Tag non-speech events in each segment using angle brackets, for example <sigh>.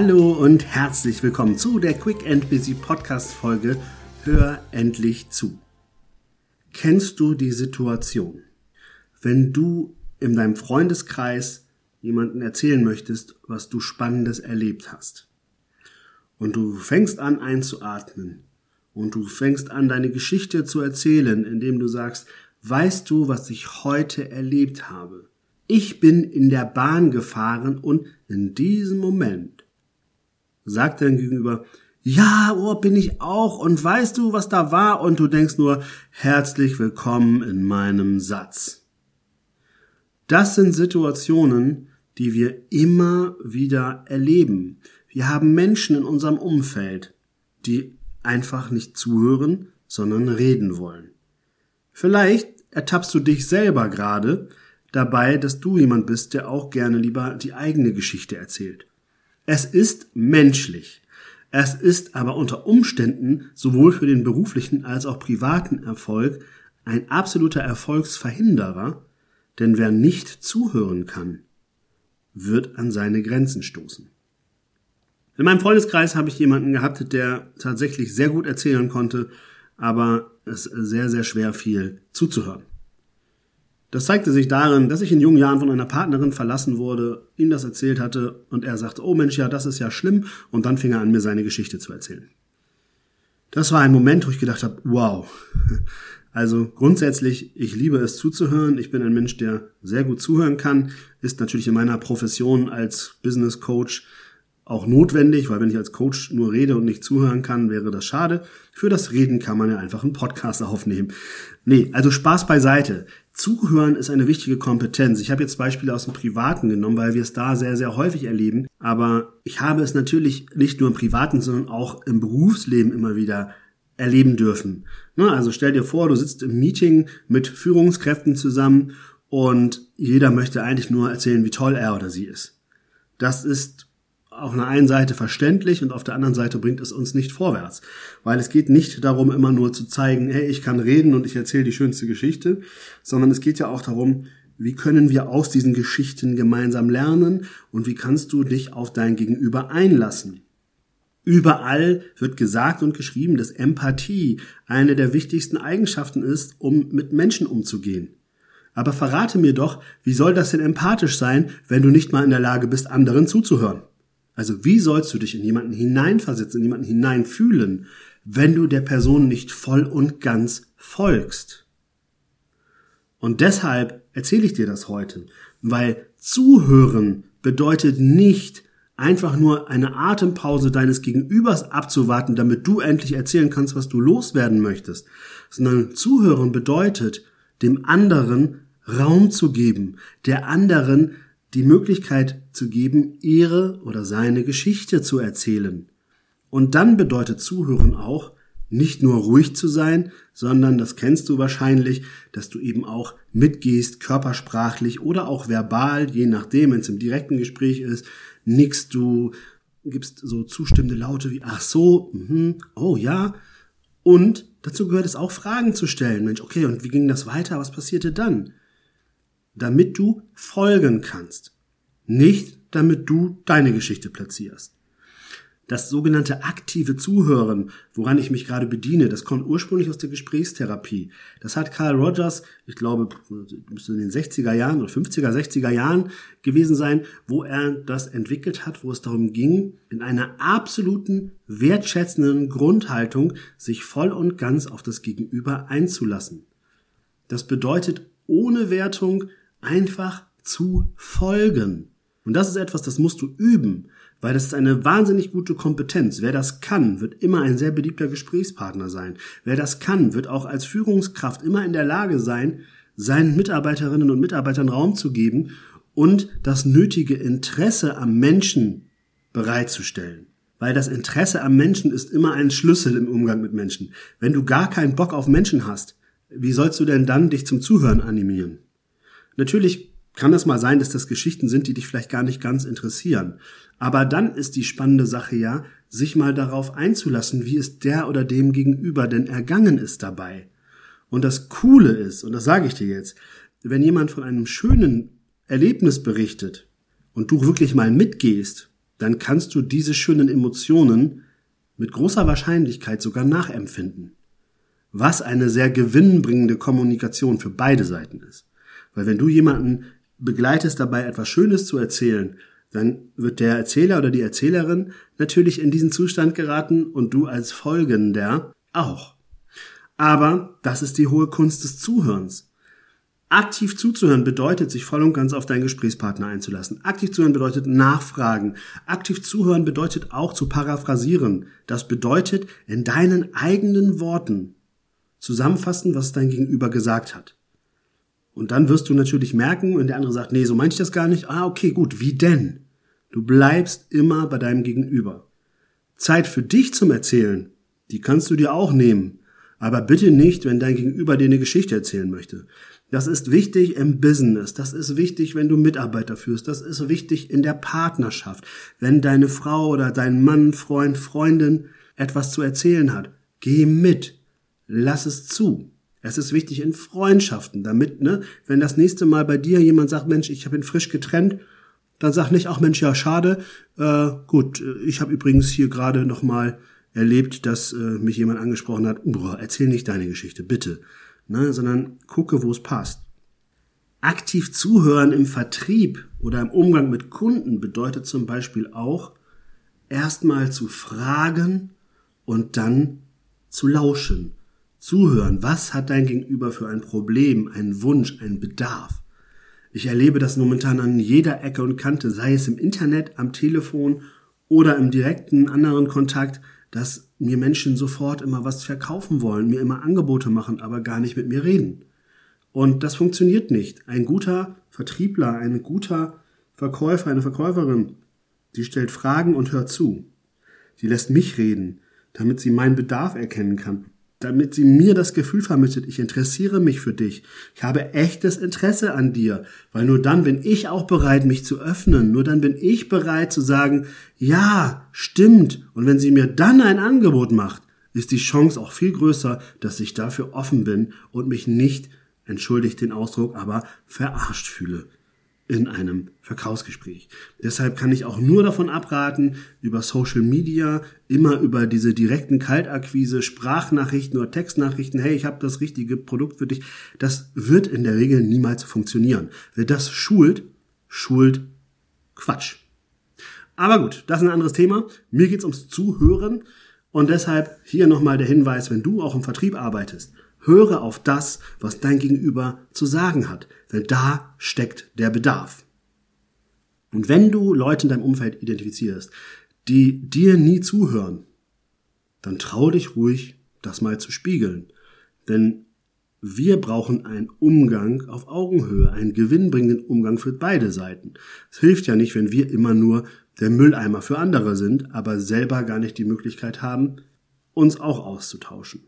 Hallo und herzlich willkommen zu der Quick and Busy Podcast Folge Hör endlich zu. Kennst du die Situation, wenn du in deinem Freundeskreis jemanden erzählen möchtest, was du Spannendes erlebt hast? Und du fängst an einzuatmen und du fängst an deine Geschichte zu erzählen, indem du sagst, weißt du, was ich heute erlebt habe? Ich bin in der Bahn gefahren und in diesem Moment sagt dein Gegenüber, ja, oh, bin ich auch und weißt du, was da war? Und du denkst nur, herzlich willkommen in meinem Satz. Das sind Situationen, die wir immer wieder erleben. Wir haben Menschen in unserem Umfeld, die einfach nicht zuhören, sondern reden wollen. Vielleicht ertappst du dich selber gerade dabei, dass du jemand bist, der auch gerne lieber die eigene Geschichte erzählt. Es ist menschlich. Es ist aber unter Umständen sowohl für den beruflichen als auch privaten Erfolg ein absoluter Erfolgsverhinderer, denn wer nicht zuhören kann, wird an seine Grenzen stoßen. In meinem Freundeskreis habe ich jemanden gehabt, der tatsächlich sehr gut erzählen konnte, aber es sehr, sehr schwer fiel zuzuhören. Das zeigte sich darin, dass ich in jungen Jahren von einer Partnerin verlassen wurde, ihm das erzählt hatte und er sagte, oh Mensch, ja, das ist ja schlimm und dann fing er an, mir seine Geschichte zu erzählen. Das war ein Moment, wo ich gedacht habe, wow. <laughs> Also grundsätzlich, ich liebe es zuzuhören. Ich bin ein Mensch, der sehr gut zuhören kann, ist natürlich in meiner Profession als Business Coach auch notwendig, weil wenn ich als Coach nur rede und nicht zuhören kann, wäre das schade. Für das Reden kann man ja einfach einen Podcast aufnehmen. Nee, also Spaß beiseite. Zuhören ist eine wichtige Kompetenz. Ich habe jetzt Beispiele aus dem Privaten genommen, weil wir es da sehr, sehr häufig erleben. Aber ich habe es natürlich nicht nur im Privaten, sondern auch im Berufsleben immer wieder erleben dürfen. Also stell dir vor, du sitzt im Meeting mit Führungskräften zusammen und jeder möchte eigentlich nur erzählen, wie toll er oder sie ist. Das ist auf einer einen Seite verständlich und auf der anderen Seite bringt es uns nicht vorwärts. Weil es geht nicht darum, immer nur zu zeigen, hey, ich kann reden und ich erzähle die schönste Geschichte, sondern es geht ja auch darum, wie können wir aus diesen Geschichten gemeinsam lernen und wie kannst du dich auf dein Gegenüber einlassen. Überall wird gesagt und geschrieben, dass Empathie eine der wichtigsten Eigenschaften ist, um mit Menschen umzugehen. Aber verrate mir doch, wie soll das denn empathisch sein, wenn du nicht mal in der Lage bist, anderen zuzuhören? Also wie sollst du dich in jemanden hineinversetzen, in jemanden hineinfühlen, wenn du der Person nicht voll und ganz folgst? Und deshalb erzähle ich dir das heute, weil zuhören bedeutet nicht einfach nur eine Atempause deines Gegenübers abzuwarten, damit du endlich erzählen kannst, was du loswerden möchtest, sondern zuhören bedeutet, dem anderen Raum zu geben, der anderen die Möglichkeit zu geben, ihre oder seine Geschichte zu erzählen. Und dann bedeutet Zuhören auch, nicht nur ruhig zu sein, sondern, das kennst du wahrscheinlich, dass du eben auch mitgehst, körpersprachlich oder auch verbal, je nachdem, wenn es im direkten Gespräch ist, nickst du, gibst so zustimmende Laute wie, ach so, mh, oh ja. Und dazu gehört es auch, Fragen zu stellen. Mensch, okay, und wie ging das weiter? Was passierte dann? Damit du folgen kannst, nicht damit du deine Geschichte platzierst. Das sogenannte aktive Zuhören, woran ich mich gerade bediene, das kommt ursprünglich aus der Gesprächstherapie. Das hat Carl Rogers, ich glaube, müsste in den 60er Jahren oder 50er, 60er Jahren gewesen sein, wo er das entwickelt hat, wo es darum ging, in einer absoluten, wertschätzenden Grundhaltung sich voll und ganz auf das Gegenüber einzulassen. Das bedeutet ohne Wertung, einfach zu folgen. Und das ist etwas, das musst du üben, weil das ist eine wahnsinnig gute Kompetenz. Wer das kann, wird immer ein sehr beliebter Gesprächspartner sein. Wer das kann, wird auch als Führungskraft immer in der Lage sein, seinen Mitarbeiterinnen und Mitarbeitern Raum zu geben und das nötige Interesse am Menschen bereitzustellen. Weil das Interesse am Menschen ist immer ein Schlüssel im Umgang mit Menschen. Wenn du gar keinen Bock auf Menschen hast, wie sollst du denn dann dich zum Zuhören animieren? Natürlich kann es mal sein, dass das Geschichten sind, die dich vielleicht gar nicht ganz interessieren. Aber dann ist die spannende Sache ja, sich mal darauf einzulassen, wie es der oder dem gegenüber denn ergangen ist dabei. Und das Coole ist, und das sage ich dir jetzt, wenn jemand von einem schönen Erlebnis berichtet und du wirklich mal mitgehst dann kannst du diese schönen Emotionen mit großer Wahrscheinlichkeit sogar nachempfinden. Was eine sehr gewinnbringende Kommunikation für beide Seiten ist. Weil wenn du jemanden begleitest dabei, etwas Schönes zu erzählen, dann wird der Erzähler oder die Erzählerin natürlich in diesen Zustand geraten und du als Folgender auch. Aber das ist die hohe Kunst des Zuhörens. Aktiv zuzuhören bedeutet, sich voll und ganz auf deinen Gesprächspartner einzulassen. Aktiv zuhören bedeutet nachfragen. Aktiv zuhören bedeutet auch zu paraphrasieren. Das bedeutet, in deinen eigenen Worten zusammenfassen, was dein Gegenüber gesagt hat. Und dann wirst du natürlich merken, wenn der andere sagt, nee, so meinte ich das gar nicht. Ah, okay, gut, wie denn? Du bleibst immer bei deinem Gegenüber. Zeit für dich zum Erzählen, die kannst du dir auch nehmen. Aber bitte nicht, wenn dein Gegenüber dir eine Geschichte erzählen möchte. Das ist wichtig im Business. Das ist wichtig, wenn du Mitarbeiter führst. Das ist wichtig in der Partnerschaft. Wenn deine Frau oder dein Mann, Freund, Freundin etwas zu erzählen hat, geh mit. Lass es zu. Es ist wichtig in Freundschaften, damit, ne, wenn das nächste Mal bei dir jemand sagt, Mensch, ich habe ihn frisch getrennt, dann sag nicht, ach Mensch, ja schade. Äh, gut, ich habe übrigens hier gerade noch mal erlebt, dass äh, mich jemand angesprochen hat. Uh, erzähl nicht deine Geschichte, bitte ne, sondern gucke, wo es passt. Aktiv zuhören im Vertrieb oder im Umgang mit Kunden bedeutet zum Beispiel auch, erstmal zu fragen und dann zu lauschen. Zuhören. Was hat dein Gegenüber für ein Problem, einen Wunsch, einen Bedarf? Ich erlebe das momentan an jeder Ecke und Kante, sei es im Internet, am Telefon oder im direkten anderen Kontakt, dass mir Menschen sofort immer was verkaufen wollen, mir immer Angebote machen, aber gar nicht mit mir reden. Und das funktioniert nicht. Ein guter Vertriebler, ein guter Verkäufer, eine Verkäuferin, die stellt Fragen und hört zu. Sie lässt mich reden, damit sie meinen Bedarf erkennen kann damit sie mir das Gefühl vermittelt, ich interessiere mich für dich. Ich habe echtes Interesse an dir, weil nur dann bin ich auch bereit, mich zu öffnen. Nur dann bin ich bereit zu sagen, ja, stimmt. Und wenn sie mir dann ein Angebot macht, ist die Chance auch viel größer, dass ich dafür offen bin und mich nicht, entschuldigt den Ausdruck, aber verarscht fühle in einem Verkaufsgespräch. Deshalb kann ich auch nur davon abraten, über Social Media immer über diese direkten Kaltakquise, Sprachnachrichten oder Textnachrichten, hey, ich habe das richtige Produkt für dich, das wird in der Regel niemals funktionieren. Wer das schult, schult Quatsch. Aber gut, das ist ein anderes Thema. Mir geht's ums Zuhören und deshalb hier nochmal der Hinweis, wenn du auch im Vertrieb arbeitest, Höre auf das, was dein Gegenüber zu sagen hat, denn da steckt der Bedarf. Und wenn du Leute in deinem Umfeld identifizierst, die dir nie zuhören, dann trau dich ruhig, das mal zu spiegeln. Denn wir brauchen einen Umgang auf Augenhöhe, einen gewinnbringenden Umgang für beide Seiten. Es hilft ja nicht, wenn wir immer nur der Mülleimer für andere sind, aber selber gar nicht die Möglichkeit haben, uns auch auszutauschen.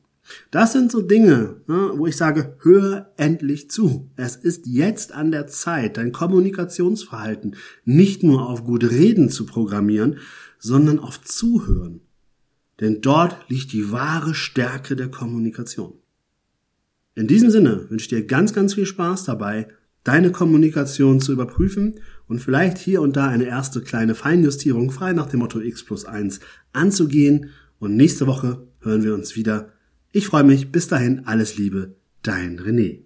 Das sind so Dinge, ne, wo ich sage, hör endlich zu. Es ist jetzt an der Zeit, dein Kommunikationsverhalten nicht nur auf gut reden zu programmieren, sondern auf zuhören. Denn dort liegt die wahre Stärke der Kommunikation. In diesem Sinne wünsche ich dir ganz, ganz viel Spaß dabei, deine Kommunikation zu überprüfen und vielleicht hier und da eine erste kleine Feinjustierung frei nach dem Motto X plus 1 anzugehen. Und nächste Woche hören wir uns wieder ich freue mich. Bis dahin alles Liebe. Dein René.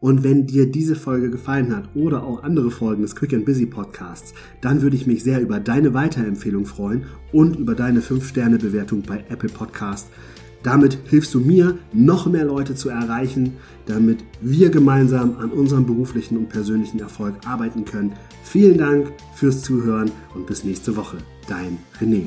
Und wenn dir diese Folge gefallen hat oder auch andere Folgen des Quick and Busy Podcasts, dann würde ich mich sehr über deine Weiterempfehlung freuen und über deine 5-Sterne-Bewertung bei Apple Podcast. Damit hilfst du mir, noch mehr Leute zu erreichen, damit wir gemeinsam an unserem beruflichen und persönlichen Erfolg arbeiten können. Vielen Dank fürs Zuhören und bis nächste Woche. Dein René.